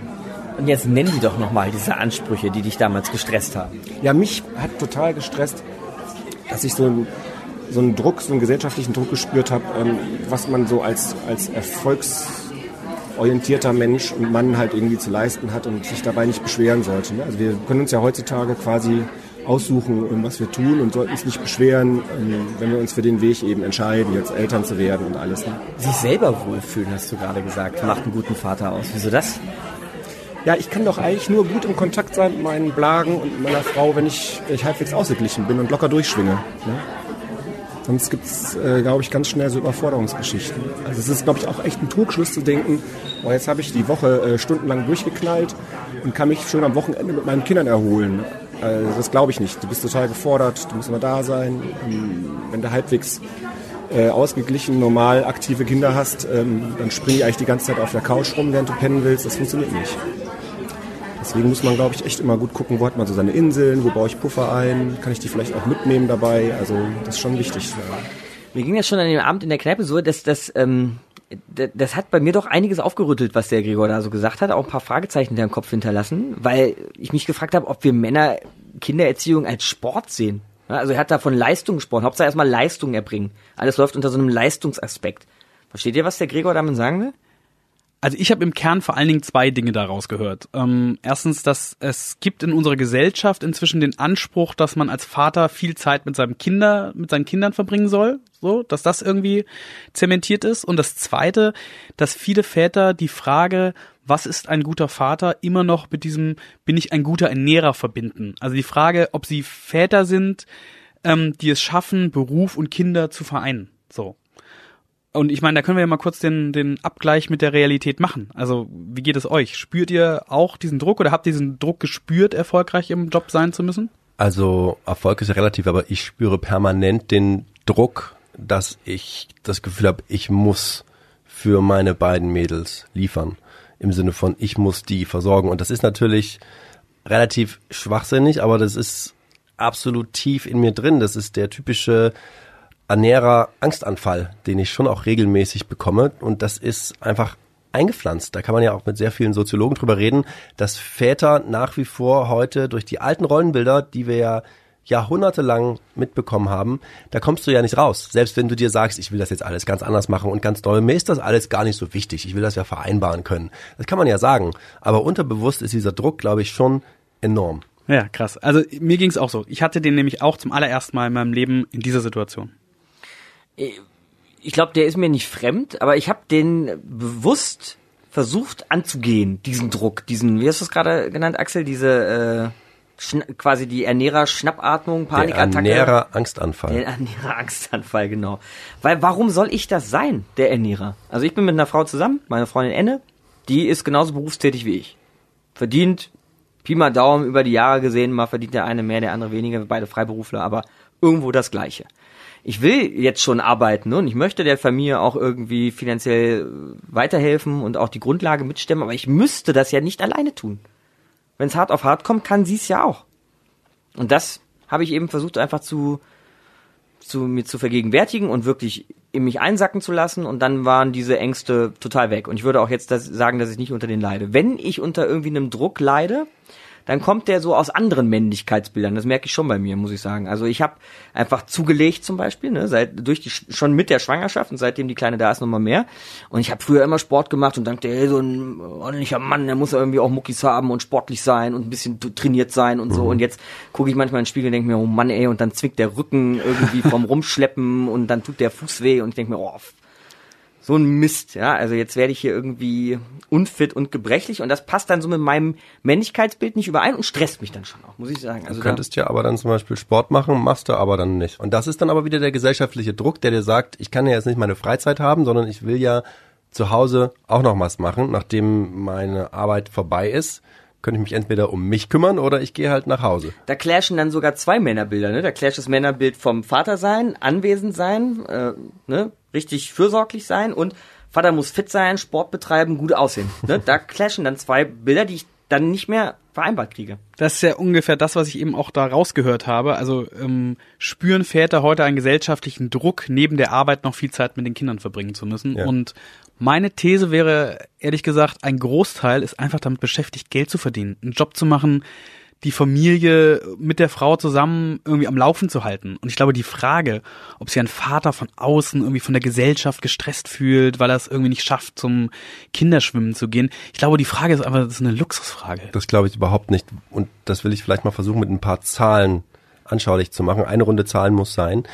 Und jetzt nenn die doch nochmal diese Ansprüche, die dich damals gestresst haben. Ja, mich hat total gestresst, dass ich so ein so einen Druck, so einen gesellschaftlichen Druck gespürt habe, ähm, was man so als, als erfolgsorientierter Mensch und Mann halt irgendwie zu leisten hat und sich dabei nicht beschweren sollte. Ne? Also wir können uns ja heutzutage quasi aussuchen, was wir tun und sollten uns nicht beschweren, ähm, wenn wir uns für den Weg eben entscheiden, jetzt Eltern zu werden und alles. Ne? Sich selber wohlfühlen, hast du gerade gesagt, macht einen guten Vater aus. Wieso das? Ja, ich kann doch eigentlich nur gut im Kontakt sein mit meinen Blagen und meiner Frau, wenn ich, ich halbwegs ausgeglichen bin und locker durchschwinge. Ne? Sonst gibt es, äh, glaube ich, ganz schnell so Überforderungsgeschichten. Also es ist, glaube ich, auch echt ein Trugschluss zu denken, oh, jetzt habe ich die Woche äh, stundenlang durchgeknallt und kann mich schon am Wochenende mit meinen Kindern erholen. Also das glaube ich nicht. Du bist total gefordert, du musst immer da sein. Ähm, wenn du halbwegs äh, ausgeglichen, normal aktive Kinder hast, ähm, dann springe ich eigentlich die ganze Zeit auf der Couch rum, während du pennen willst. Das funktioniert nicht. Deswegen muss man, glaube ich, echt immer gut gucken, wo hat man so seine Inseln, wo baue ich Puffer ein, kann ich die vielleicht auch mitnehmen dabei. Also das ist schon wichtig. Mir ging das schon an dem Abend in der Kneipe so, dass das, ähm, das hat bei mir doch einiges aufgerüttelt, was der Gregor da so gesagt hat, auch ein paar Fragezeichen in im Kopf hinterlassen, weil ich mich gefragt habe, ob wir Männer Kindererziehung als Sport sehen. Also er hat da von Leistung gesprochen, Hauptsache erstmal Leistung erbringen. Alles läuft unter so einem Leistungsaspekt. Versteht ihr, was der Gregor damit sagen will? Also ich habe im Kern vor allen Dingen zwei Dinge daraus gehört. Ähm, erstens, dass es gibt in unserer Gesellschaft inzwischen den Anspruch, dass man als Vater viel Zeit mit seinem Kinder, mit seinen Kindern verbringen soll, so, dass das irgendwie zementiert ist. Und das zweite, dass viele Väter die Frage, was ist ein guter Vater, immer noch mit diesem, bin ich ein guter Ernährer verbinden. Also die Frage, ob sie Väter sind, ähm, die es schaffen, Beruf und Kinder zu vereinen. So. Und ich meine, da können wir ja mal kurz den, den Abgleich mit der Realität machen. Also, wie geht es euch? Spürt ihr auch diesen Druck oder habt ihr diesen Druck gespürt, erfolgreich im Job sein zu müssen? Also, Erfolg ist ja relativ, aber ich spüre permanent den Druck, dass ich das Gefühl habe, ich muss für meine beiden Mädels liefern. Im Sinne von, ich muss die versorgen. Und das ist natürlich relativ schwachsinnig, aber das ist absolut tief in mir drin. Das ist der typische Ernährer Angstanfall, den ich schon auch regelmäßig bekomme. Und das ist einfach eingepflanzt. Da kann man ja auch mit sehr vielen Soziologen drüber reden, dass Väter nach wie vor heute durch die alten Rollenbilder, die wir ja jahrhundertelang mitbekommen haben, da kommst du ja nicht raus. Selbst wenn du dir sagst, ich will das jetzt alles ganz anders machen und ganz doll, mir ist das alles gar nicht so wichtig. Ich will das ja vereinbaren können. Das kann man ja sagen. Aber unterbewusst ist dieser Druck, glaube ich, schon enorm. Ja, krass. Also mir ging es auch so. Ich hatte den nämlich auch zum allerersten Mal in meinem Leben in dieser Situation ich glaube, der ist mir nicht fremd, aber ich habe den bewusst versucht anzugehen, diesen Druck, diesen, wie hast du es gerade genannt, Axel, diese äh, quasi die Ernährer-Schnappatmung, Panikattacke. Der Ernährer-Angstanfall. Der Ernährer-Angstanfall, genau. Weil warum soll ich das sein, der Ernährer? Also ich bin mit einer Frau zusammen, meine Freundin Enne, die ist genauso berufstätig wie ich. Verdient, Pi mal Daumen über die Jahre gesehen, mal verdient der eine mehr, der andere weniger, beide Freiberufler, aber irgendwo das Gleiche ich will jetzt schon arbeiten und ich möchte der Familie auch irgendwie finanziell weiterhelfen und auch die Grundlage mitstemmen, aber ich müsste das ja nicht alleine tun. Wenn es hart auf hart kommt, kann sie es ja auch. Und das habe ich eben versucht einfach zu zu mir zu vergegenwärtigen und wirklich in mich einsacken zu lassen und dann waren diese Ängste total weg. Und ich würde auch jetzt das sagen, dass ich nicht unter denen leide. Wenn ich unter irgendwie einem Druck leide, dann kommt der so aus anderen Männlichkeitsbildern. Das merke ich schon bei mir, muss ich sagen. Also ich habe einfach zugelegt zum Beispiel, ne, seit durch die schon mit der Schwangerschaft und seitdem die Kleine da ist noch mal mehr. Und ich habe früher immer Sport gemacht und dachte, hey, so ein ordentlicher Mann, der muss irgendwie auch Muckis haben und sportlich sein und ein bisschen trainiert sein und so. Und jetzt gucke ich manchmal in den Spiegel und denke mir, oh Mann, ey, und dann zwickt der Rücken irgendwie vom [laughs] Rumschleppen und dann tut der Fuß weh und ich denke mir, oh, so ein Mist, ja. Also jetzt werde ich hier irgendwie unfit und gebrechlich und das passt dann so mit meinem Männlichkeitsbild nicht überein und stresst mich dann schon auch, muss ich sagen. Also du könntest ja aber dann zum Beispiel Sport machen, machst du aber dann nicht. Und das ist dann aber wieder der gesellschaftliche Druck, der dir sagt, ich kann ja jetzt nicht meine Freizeit haben, sondern ich will ja zu Hause auch noch was machen, nachdem meine Arbeit vorbei ist. Könnte ich mich entweder um mich kümmern oder ich gehe halt nach Hause. Da clashen dann sogar zwei Männerbilder, ne? Da clasht das Männerbild vom Vater sein, anwesend sein, äh, ne? Richtig fürsorglich sein und Vater muss fit sein, Sport betreiben, gut aussehen. Ne? [laughs] Da clashen dann zwei Bilder, die ich dann nicht mehr vereinbart kriege. Das ist ja ungefähr das, was ich eben auch da rausgehört habe. Also ähm, spüren Väter heute einen gesellschaftlichen Druck, neben der Arbeit noch viel Zeit mit den Kindern verbringen zu müssen. Ja. Und meine These wäre, ehrlich gesagt, ein Großteil ist einfach damit beschäftigt, Geld zu verdienen, einen Job zu machen, die Familie mit der Frau zusammen irgendwie am Laufen zu halten. Und ich glaube, die Frage, ob sich ein Vater von außen irgendwie von der Gesellschaft gestresst fühlt, weil er es irgendwie nicht schafft, zum Kinderschwimmen zu gehen, ich glaube, die Frage ist einfach, das ist eine Luxusfrage. Das glaube ich überhaupt nicht. Und das will ich vielleicht mal versuchen, mit ein paar Zahlen anschaulich zu machen. Eine Runde Zahlen muss sein.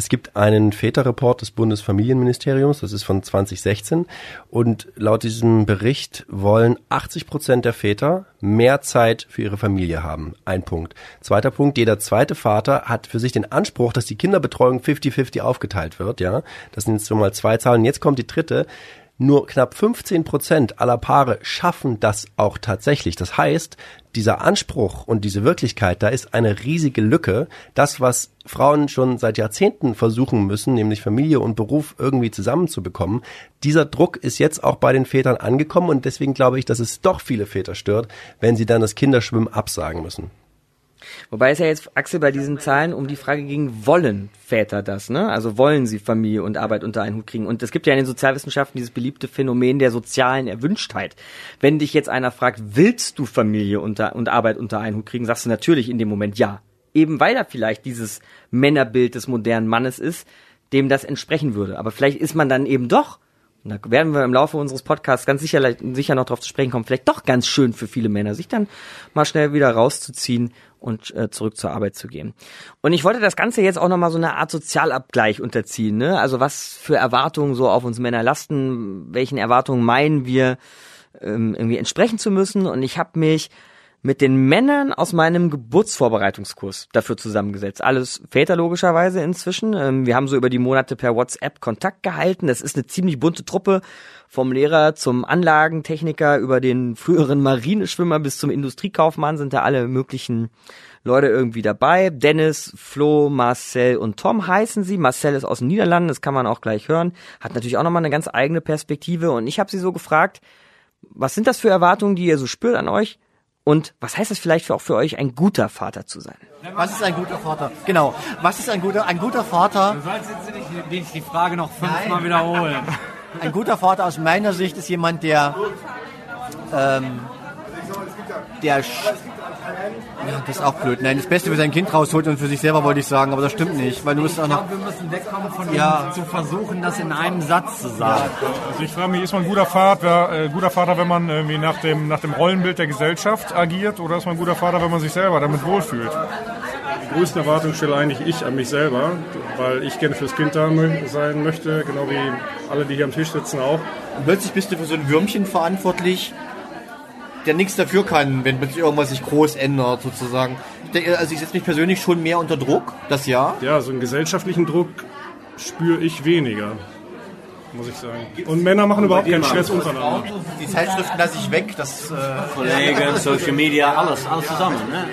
Es gibt einen Väterreport des Bundesfamilienministeriums, das ist von 2016. Und laut diesem Bericht wollen 80 Prozent der Väter mehr Zeit für ihre Familie haben. Ein Punkt. Zweiter Punkt, jeder zweite Vater hat für sich den Anspruch, dass die Kinderbetreuung 50-50 aufgeteilt wird, ja. Das sind jetzt schon mal zwei Zahlen. Jetzt kommt die dritte. Nur knapp 15 Prozent aller Paare schaffen das auch tatsächlich. Das heißt, dieser Anspruch und diese Wirklichkeit, da ist eine riesige Lücke. Das, was Frauen schon seit Jahrzehnten versuchen müssen, nämlich Familie und Beruf irgendwie zusammenzubekommen, dieser Druck ist jetzt auch bei den Vätern angekommen und deswegen glaube ich, dass es doch viele Väter stört, wenn sie dann das Kinderschwimmen absagen müssen. Wobei es ja jetzt, Axel, bei diesen Zahlen um die Frage ging, wollen Väter das, ne? Also wollen sie Familie und Arbeit unter einen Hut kriegen? Und es gibt ja in den Sozialwissenschaften dieses beliebte Phänomen der sozialen Erwünschtheit. Wenn dich jetzt einer fragt, willst du Familie unter, und Arbeit unter einen Hut kriegen, sagst du natürlich in dem Moment ja. Eben weil er vielleicht dieses Männerbild des modernen Mannes ist, dem das entsprechen würde. Aber vielleicht ist man dann eben doch und da werden wir im Laufe unseres Podcasts ganz sicher, sicher noch darauf zu sprechen kommen, vielleicht doch ganz schön für viele Männer, sich dann mal schnell wieder rauszuziehen und äh, zurück zur Arbeit zu gehen. Und ich wollte das Ganze jetzt auch nochmal so eine Art Sozialabgleich unterziehen. Ne? Also was für Erwartungen so auf uns Männer lasten, welchen Erwartungen meinen wir ähm, irgendwie entsprechen zu müssen. Und ich habe mich mit den Männern aus meinem Geburtsvorbereitungskurs dafür zusammengesetzt. Alles Väter logischerweise inzwischen. Ähm, wir haben so über die Monate per WhatsApp Kontakt gehalten. Das ist eine ziemlich bunte Truppe vom Lehrer zum Anlagentechniker über den früheren Marineschwimmer bis zum Industriekaufmann sind da alle möglichen Leute irgendwie dabei. Dennis, Flo, Marcel und Tom heißen sie. Marcel ist aus den Niederlanden, das kann man auch gleich hören. Hat natürlich auch nochmal eine ganz eigene Perspektive. Und ich habe sie so gefragt, was sind das für Erwartungen, die ihr so spürt an euch? Und was heißt es vielleicht für, auch für euch, ein guter Vater zu sein? Was ist ein guter Vater? Genau. Was ist ein guter, ein guter Vater? Du sollst jetzt nicht die Frage noch fünfmal wiederholen. Ein guter Vater aus meiner Sicht ist jemand, der, ähm, der, sch- ja, das ist auch blöd. Nein, das Beste für sein Kind rausholt und für sich selber wollte ich sagen, aber das stimmt nicht, weil du musst auch Ich noch, glaube, wir müssen wegkommen von Ja. dem, zu versuchen, das in einem Satz zu sagen. Also ich frage mich, ist man ein guter Vater, äh, guter Vater, wenn man irgendwie nach dem, nach dem Rollenbild der Gesellschaft agiert oder ist man ein guter Vater, wenn man sich selber damit wohlfühlt? Die größte Erwartung stelle eigentlich ich an mich selber, weil ich gerne fürs Kind da sein möchte, genau wie alle, die hier am Tisch sitzen auch. und plötzlich bist du für so ein Würmchen verantwortlich, der nichts dafür kann, wenn plötzlich irgendwas sich groß ändert, sozusagen. Ich denke, also ich setze mich persönlich schon mehr unter Druck, das ja. Ja, so einen gesellschaftlichen Druck spüre ich weniger, muss ich sagen. Und Männer machen überhaupt keinen Stress untereinander. Die Zeitschriften lasse ich weg, das, äh, Kollegen, Social Media, alles, alles zusammen. Ne?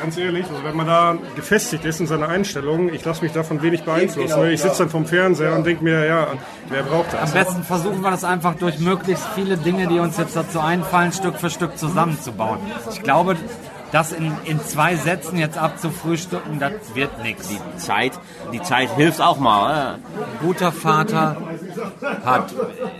Ganz ehrlich, also wenn man da gefestigt ist in seiner Einstellung, ich lasse mich davon wenig beeinflussen. Genau. Ich sitze dann vom Fernseher und denke mir, ja, wer braucht Am das? besten versuchen wir das einfach durch möglichst viele Dinge, die uns jetzt dazu einfallen, Stück für Stück zusammenzubauen. Ich glaube, das in, in zwei Sätzen jetzt abzufrühstücken, das wird nichts. Die Zeit, die Zeit hilft auch mal. Ja. Guter Vater hat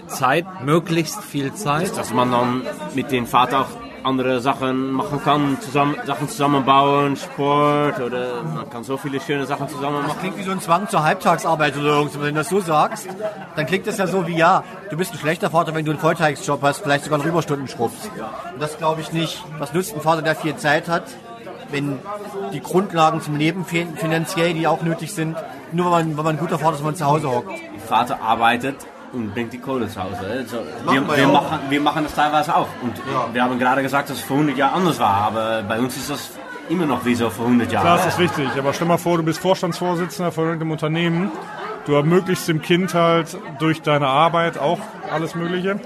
Zeit, möglichst viel Zeit. Dass man dann mit dem Vater auch andere Sachen machen kann, zusammen, Sachen zusammenbauen, Sport oder man kann so viele schöne Sachen zusammen Das machen. klingt wie so ein Zwang zur Halbtagsarbeit oder irgendwas. Wenn du das so sagst, dann klingt das ja so wie, ja, du bist ein schlechter Vater, wenn du einen Volltagsjob hast, vielleicht sogar einen Überstunden schrubbst. Und das glaube ich nicht. Was nützt ein Vater, der viel Zeit hat, wenn die Grundlagen zum Leben fehlen, finanziell, die auch nötig sind, nur wenn man, wenn man ein guter Vater ist, wenn man zu Hause hockt. Der Vater arbeitet und bringt die Kohle zu Hause. So, machen wir, wir wir, ja machen, wir machen das teilweise auch. Und wir haben gerade gesagt, dass es vor 100 Jahren anders war, aber bei uns ist das immer noch wie so vor 100 Jahren. Klar, das ist richtig. Aber stell mal vor, du bist Vorstandsvorsitzender von irgendeinem Unternehmen. Du ermöglichst dem Kind halt durch deine Arbeit auch alles Mögliche.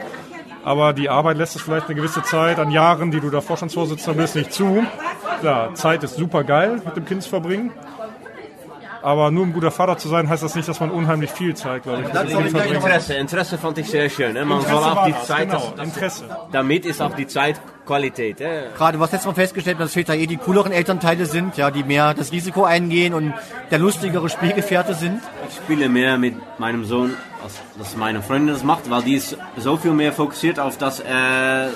Aber die Arbeit lässt es vielleicht eine gewisse Zeit an Jahren, die du da Vorstandsvorsitzender bist, nicht zu. Klar, Zeit ist super geil mit dem Kind zu verbringen. Aber nur um guter Vater zu sein, heißt das nicht, dass man unheimlich viel Zeit, glaube ich, dem Kind verbringt. Interesse, Interesse fand ich sehr schön. Ne? Man Interesse soll auch die das, Zeit, genau, das, Interesse. damit ist auch die Zeit Qualität. Ja? Gerade was letztes Mal festgestellt, dass Väter eh die cooleren Elternteile sind, ja, die mehr das Risiko eingehen und der lustigere Spielgefährte sind. Ich spiele mehr mit meinem Sohn, als dass meine Freundin das macht, weil die ist so viel mehr fokussiert auf, dass er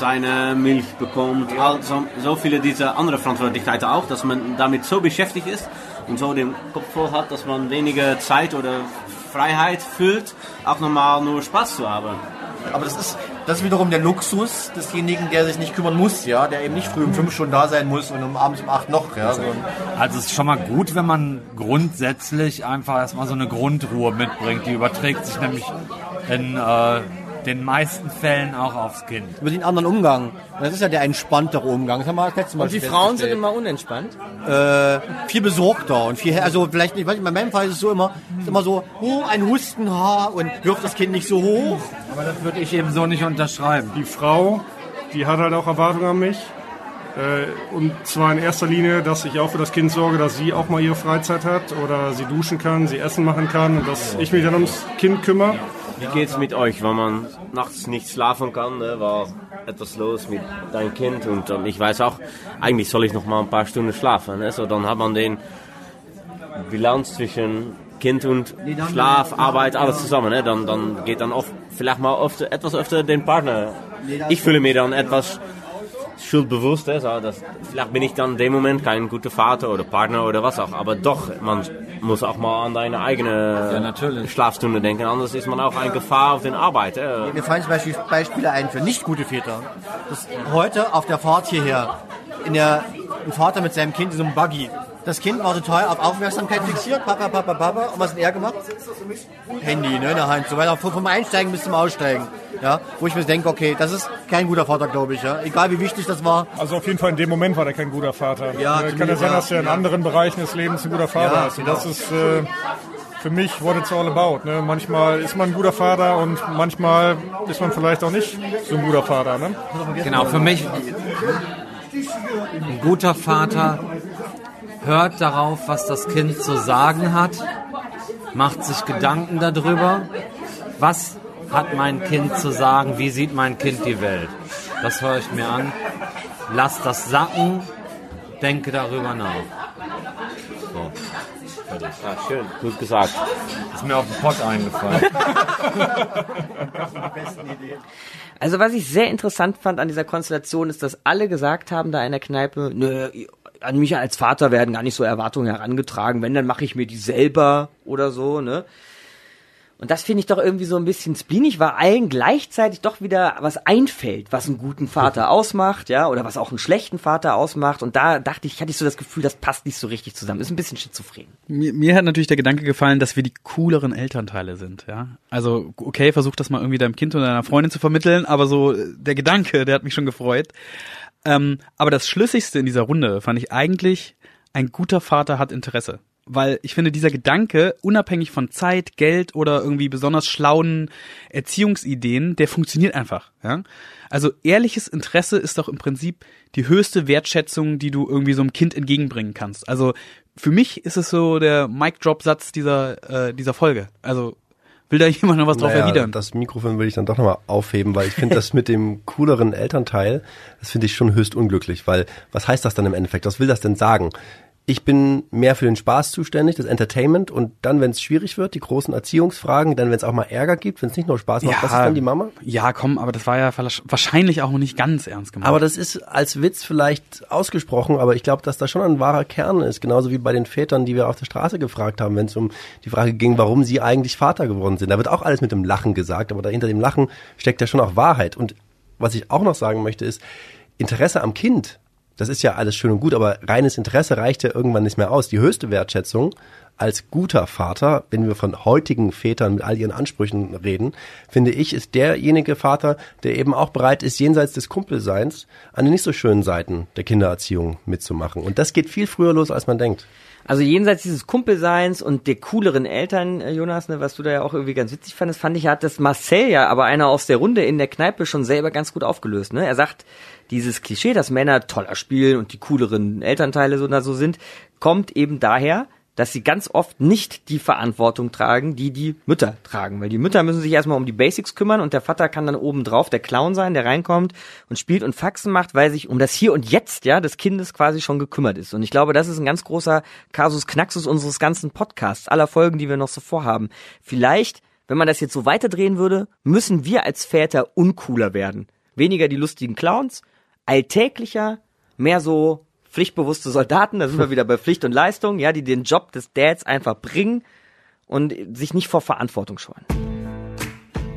seine Milch bekommt. Also, so viele dieser andere Verantwortlichkeiten auch, dass man damit so beschäftigt ist und so den Kopf voll hat, dass man weniger Zeit oder Freiheit fühlt, auch nochmal nur Spaß zu haben. Aber das ist, das ist wiederum der Luxus desjenigen, der sich nicht kümmern muss, ja, der eben nicht früh um fünf Stunden da sein muss und um abends um acht noch, ja. So. Also es ist schon mal gut, wenn man grundsätzlich einfach erstmal so eine Grundruhe mitbringt. Die überträgt sich nämlich in äh, den meisten Fällen auch aufs Kind. Über den anderen Umgang. Das ist ja der entspanntere Umgang. Das haben wir das letzte Mal Und die Frauen sind immer unentspannt. äh, viel besorgter und viel, also vielleicht nicht, weiß bei meinem Fall ist es so immer, ist immer so, oh, ein Hustenhaar und wirft das Kind nicht so hoch. Aber das würde ich eben so nicht unterschreiben. Die Frau, die hat halt auch Erwartungen an mich. Äh, Und zwar in erster Linie, dass ich auch für das Kind sorge, dass sie auch mal ihre Freizeit hat oder sie duschen kann, sie Essen machen kann und dass ich mich dann ums Kind kümmere. Wie geht's mit euch, wenn man nachts nicht schlafen kann, ne, war etwas los mit deinem Kind und ähm, ich weiß auch, eigentlich soll ich noch mal ein paar Stunden schlafen, ne, so dann hat man den Bilanz zwischen Kind und Schlaf, Arbeit, alles zusammen, ne, dann, dann geht dann oft, vielleicht mal oft, etwas öfter den Partner. Ich fühle mir dann etwas schuldbewusst, so, dass, vielleicht bin ich dann in dem Moment kein guter Vater oder Partner oder was auch, aber doch, man muss auch mal an deine eigene Schlafstunde denken, anders ist man auch eine Gefahr auf den Arbeit. Äh. Mir fallen zum Beispiel Beispiele ein für nicht gute Väter. Das heute auf der Fahrt hierher, in der, ein Vater mit seinem Kind in so einem Buggy. Das Kind war total auf Aufmerksamkeit fixiert, Papa, Papa, Papa. Und was hat er gemacht? Handy, ne, in der Hand. So weiter, vom Einsteigen bis zum Aussteigen. Ja, wo ich mir denke, okay, das ist kein guter Vater, glaube ich. Ja. Egal wie wichtig das war. Also auf jeden Fall in dem Moment war der kein guter Vater. Ja, Äh, kann ja sein, dass er in ja. anderen Bereichen des Lebens ein guter Vater Ja, ist. Und genau. das ist äh, für mich what it's all about. Ne? Manchmal ist man ein guter Vater und manchmal ist man vielleicht auch nicht so ein guter Vater. Ne? Genau, für mich ein guter Vater hört darauf, was das Kind zu sagen hat, macht sich Gedanken darüber, was hat mein Kind zu sagen, wie sieht mein Kind die Welt. Das höre ich mir an, lass das sacken, denke darüber nach. So, fertig. Ah, schön, gut gesagt. Ist mir auf den Pott eingefallen. [laughs] Also was ich sehr interessant fand an dieser Konstellation ist, dass alle gesagt haben da in der Kneipe, nö, an mich als Vater werden gar nicht so Erwartungen herangetragen, wenn, dann mache ich mir die selber oder so, ne? Und das finde ich doch irgendwie so ein bisschen spleenig, weil allen gleichzeitig doch wieder was einfällt, was einen guten Vater ausmacht, ja, oder was auch einen schlechten Vater ausmacht. Und da dachte ich, hatte ich so das Gefühl, das passt nicht so richtig zusammen. Ist ein bisschen schizophren. Mir, mir hat natürlich der Gedanke gefallen, dass wir die cooleren Elternteile sind, ja. Also, okay, versuch das mal irgendwie deinem Kind oder deiner Freundin zu vermitteln, aber so äh, der Gedanke, der hat mich schon gefreut. Ähm, aber das Schlüssigste in dieser Runde fand ich eigentlich, ein guter Vater hat Interesse. Weil ich finde, dieser Gedanke, unabhängig von Zeit, Geld oder irgendwie besonders schlauen Erziehungsideen, der funktioniert einfach. Ja? Also ehrliches Interesse ist doch im Prinzip die höchste Wertschätzung, die du irgendwie so einem Kind entgegenbringen kannst. Also für mich ist es so der Mic-Drop-Satz dieser, äh, dieser Folge. Also Will da [laughs] jemand noch was drauf Naja, erwidern? Das Mikrofon will ich dann doch nochmal aufheben, weil ich finde das mit dem cooleren Elternteil, das finde ich schon höchst unglücklich, weil was heißt das dann im Endeffekt? Was will das denn sagen? Ich bin mehr für den Spaß zuständig, das Entertainment und dann, wenn es schwierig wird, die großen Erziehungsfragen, dann, wenn es auch mal Ärger gibt, wenn es nicht nur Spaß macht, was ist dann die Mama? Ja, komm, aber das war ja wahrscheinlich auch noch nicht ganz ernst gemeint. Aber das ist als Witz vielleicht ausgesprochen, aber ich glaube, dass da schon ein wahrer Kern ist. Genauso wie bei den Vätern, die wir auf der Straße gefragt haben, wenn es um die Frage ging, warum sie eigentlich Vater geworden sind. Da wird auch alles mit dem Lachen gesagt, aber dahinter dem Lachen steckt ja schon auch Wahrheit. Und was ich auch noch sagen möchte, ist, Interesse am Kind, das ist ja alles schön und gut, aber reines Interesse reicht ja irgendwann nicht mehr aus. Die höchste Wertschätzung als guter Vater, wenn wir von heutigen Vätern mit all ihren Ansprüchen reden, finde ich, ist derjenige Vater, der eben auch bereit ist, jenseits des Kumpelseins an den nicht so schönen Seiten der Kindererziehung mitzumachen. Und das geht viel früher los, als man denkt. Also jenseits dieses Kumpelseins und der cooleren Eltern, äh, Jonas, ne, was du da ja auch irgendwie ganz witzig fandest, fand ich, hat das Marcel ja, aber einer aus der Runde in der Kneipe schon selber ganz gut aufgelöst. Ne? Er sagt, dieses Klischee, dass Männer toller spielen und die cooleren Elternteile so, so sind, kommt eben daher, dass sie ganz oft nicht die Verantwortung tragen, die die Mütter tragen. Weil die Mütter müssen sich erstmal um die Basics kümmern und der Vater kann dann oben drauf der Clown sein, der reinkommt und spielt und Faxen macht, weil sich um das Hier und Jetzt ja des Kindes quasi schon gekümmert ist. Und ich glaube, das ist ein ganz großer Kasus Knaxus unseres ganzen Podcasts, aller Folgen, die wir noch so vorhaben. Vielleicht, wenn man das jetzt so weiterdrehen würde, müssen wir als Väter uncooler werden. Weniger die lustigen Clowns, alltäglicher, mehr so pflichtbewusste Soldaten, da sind wir [laughs] wieder bei Pflicht und Leistung, ja, die den Job des Dads einfach bringen und sich nicht vor Verantwortung scheuen.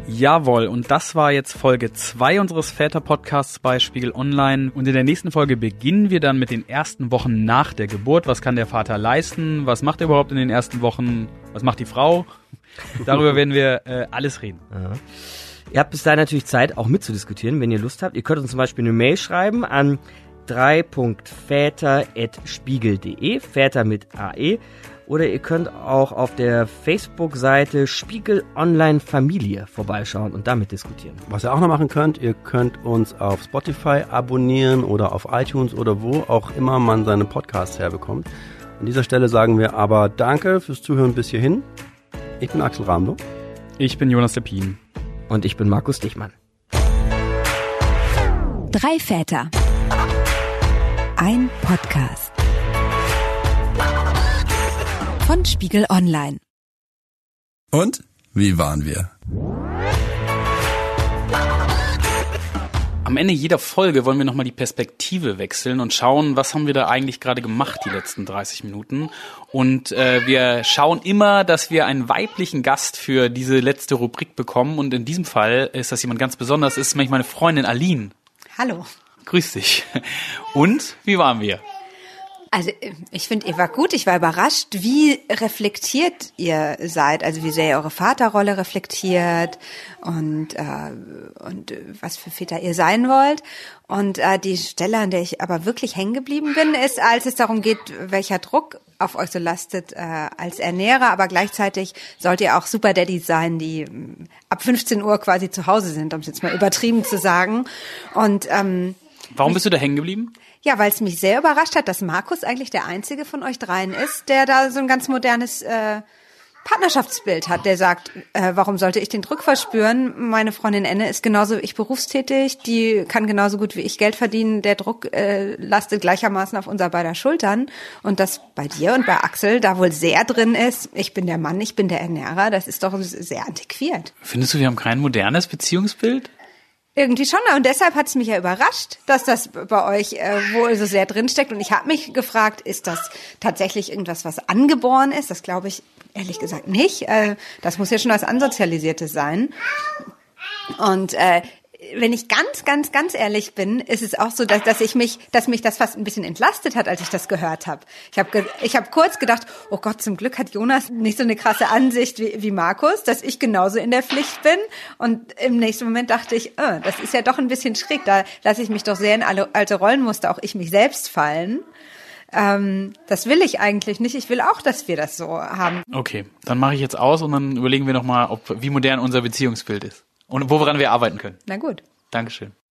Jawohl, und das war jetzt Folge 2 unseres Väter-Podcasts bei Spiegel Online. Und in der nächsten Folge beginnen wir dann mit den ersten Wochen nach der Geburt. Was kann der Vater leisten? Was macht er überhaupt in den ersten Wochen? Was macht die Frau? Darüber werden wir äh, alles reden. Ja. Ihr habt bis dahin natürlich Zeit, auch mitzudiskutieren, wenn ihr Lust habt. Ihr könnt uns zum Beispiel eine Mail schreiben an 3.väter.spiegel.de, Väter mit AE. Oder ihr könnt auch auf der Facebook-Seite Spiegel Online Familie vorbeischauen und damit diskutieren. Was ihr auch noch machen könnt, ihr könnt uns auf Spotify abonnieren oder auf iTunes oder wo auch immer man seine Podcasts herbekommt. An dieser Stelle sagen wir aber Danke fürs Zuhören bis hierhin. Ich bin Axel Ramlo. Ich bin Jonas Lepin. Und ich bin Markus Dichmann. Drei Väter. Ein Podcast. Von Spiegel Online. Und wie waren wir? Am Ende jeder Folge wollen wir nochmal die Perspektive wechseln und schauen, was haben wir da eigentlich gerade gemacht die letzten 30 Minuten. Und äh, wir schauen immer, dass wir einen weiblichen Gast für diese letzte Rubrik bekommen. Und in diesem Fall ist das jemand ganz besonders, ist nämlich meine Freundin Aline. Hallo. Grüß dich. Und wie waren wir? Also ich finde, ihr war gut. Ich war überrascht, wie reflektiert ihr seid. Also wie sehr ihr eure Vaterrolle reflektiert und, äh, und was für Väter ihr sein wollt. Und äh, die Stelle, an der ich aber wirklich hängen geblieben bin, ist, als es darum geht, welcher Druck auf euch so lastet äh, als Ernährer, aber gleichzeitig sollt ihr auch Super Daddies sein, die ähm, ab 15 Uhr quasi zu Hause sind, um es jetzt mal übertrieben zu sagen. Und ähm, Warum bist du da hängen geblieben? Ja, weil es mich sehr überrascht hat, dass Markus eigentlich der einzige von euch dreien ist, der da so ein ganz modernes äh, Partnerschaftsbild hat, der sagt, äh, warum sollte ich den Druck verspüren? Meine Freundin Enne ist genauso wie ich berufstätig, die kann genauso gut wie ich Geld verdienen. Der Druck äh, lastet gleichermaßen auf unser beider Schultern. Und das bei dir und bei Axel da wohl sehr drin ist, ich bin der Mann, ich bin der Ernährer, das ist doch sehr antiquiert. Findest du, wir haben kein modernes Beziehungsbild? Irgendwie schon. Und deshalb hat es mich ja überrascht, dass das bei euch äh, wohl so sehr drinsteckt. Und ich habe mich gefragt, ist das tatsächlich irgendwas, was angeboren ist? Das glaube ich ehrlich gesagt nicht. Äh, das muss ja schon was Ansozialisiertes sein. Und äh, wenn ich ganz, ganz, ganz ehrlich bin, ist es auch so, dass, dass ich mich, dass mich das fast ein bisschen entlastet hat, als ich das gehört habe. Ich habe ich hab kurz gedacht, oh Gott, zum Glück hat Jonas nicht so eine krasse Ansicht wie, wie Markus, dass ich genauso in der Pflicht bin. Und im nächsten Moment dachte ich, oh, das ist ja doch ein bisschen schräg. Da lasse ich mich doch sehr in alle alte Rollenmuster, auch ich mich selbst fallen. Ähm, das will ich eigentlich nicht. Ich will auch, dass wir das so haben. Okay, dann mache ich jetzt aus und dann überlegen wir nochmal, ob wie modern unser Beziehungsbild ist und woran wir arbeiten können. Na gut. Dankeschön.